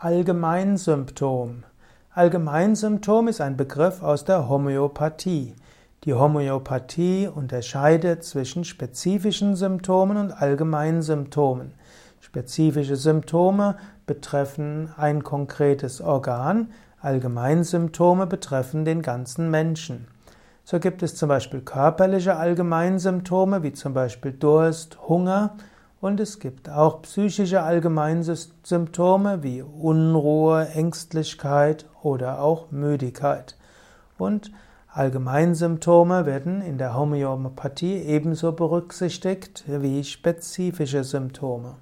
Allgemeinsymptom. Allgemeinsymptom ist ein Begriff aus der Homöopathie. Die Homöopathie unterscheidet zwischen spezifischen Symptomen und Allgemeinsymptomen. Spezifische Symptome betreffen ein konkretes Organ, Allgemeinsymptome betreffen den ganzen Menschen. So gibt es zum Beispiel körperliche Allgemeinsymptome wie zum Beispiel Durst, Hunger und es gibt auch psychische Allgemeinsymptome wie Unruhe, Ängstlichkeit oder auch Müdigkeit. Und Allgemeinsymptome werden in der Homöopathie ebenso berücksichtigt wie spezifische Symptome.